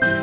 Bye.